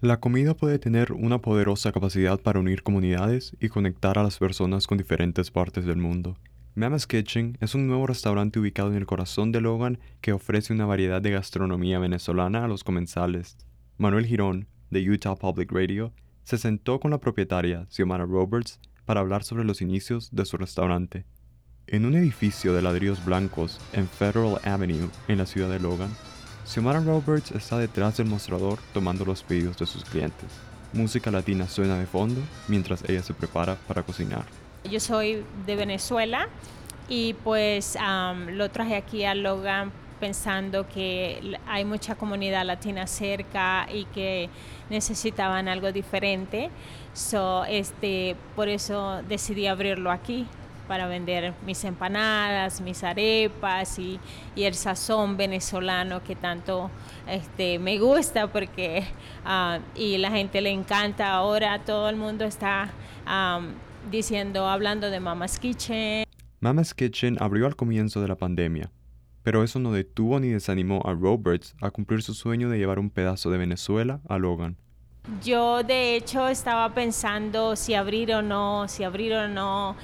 La comida puede tener una poderosa capacidad para unir comunidades y conectar a las personas con diferentes partes del mundo. Mama's Kitchen es un nuevo restaurante ubicado en el corazón de Logan que ofrece una variedad de gastronomía venezolana a los comensales. Manuel Girón, de Utah Public Radio, se sentó con la propietaria, Xiomara Roberts, para hablar sobre los inicios de su restaurante. En un edificio de ladrillos blancos en Federal Avenue, en la ciudad de Logan, Xiomara Roberts está detrás del mostrador tomando los pedidos de sus clientes. Música latina suena de fondo mientras ella se prepara para cocinar. Yo soy de Venezuela y pues lo traje aquí a Logan pensando que hay mucha comunidad latina cerca y que necesitaban algo diferente. So, este, por eso decidí abrirlo aquí para vender mis empanadas, mis arepas y, el sazón venezolano que tanto este, me gusta porque uh, y la gente le encanta ahora, todo el mundo está um, diciendo, hablando de Mama's Kitchen. Mama's Kitchen abrió al comienzo de la pandemia, pero eso no detuvo ni desanimó a Roberts a cumplir su sueño de llevar un pedazo de Venezuela a Logan. Yo de hecho estaba pensando si abrir o no, si abrir o no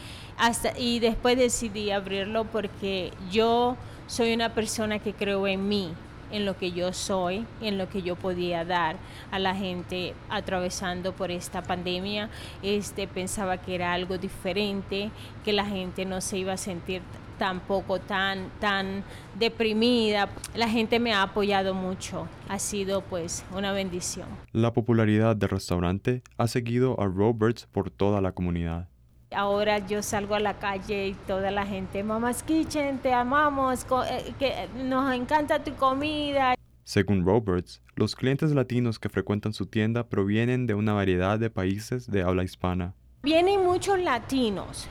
y después decidí abrirlo porque yo soy una persona que creo en mí, en lo que yo soy, en lo que yo podía dar a la gente atravesando por esta pandemia. Este pensaba que era algo diferente, que la gente no se iba a sentir tampoco tan tan deprimida. La gente me ha apoyado mucho. Ha sido pues una bendición. La popularidad del restaurante ha seguido a Roberts por toda la comunidad. Ahora yo salgo a la calle y toda la gente, Mama's Kitchen, te amamos, eh, que nos encanta tu comida. Según Roberts, los clientes latinos que frecuentan su tienda provienen de una variedad de países de habla hispana. Vienen muchos latinos,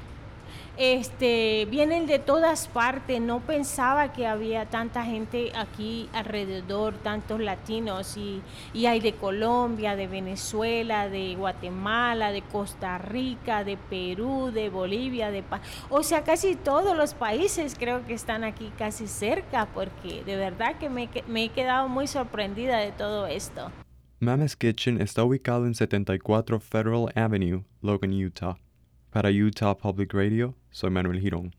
este, vienen de todas partes. No pensaba que había tanta gente aquí alrededor, tantos latinos, y, hay de Colombia, de Venezuela, de Guatemala, de Costa Rica, de Perú, de Bolivia, de o sea, casi todos los países creo que están aquí casi cerca, porque de verdad que me, me he quedado muy sorprendida de todo esto. Mama's Kitchen está ubicado en 74 Federal Avenue, Logan, Utah. Para Utah Public Radio, soy Manuel Girón.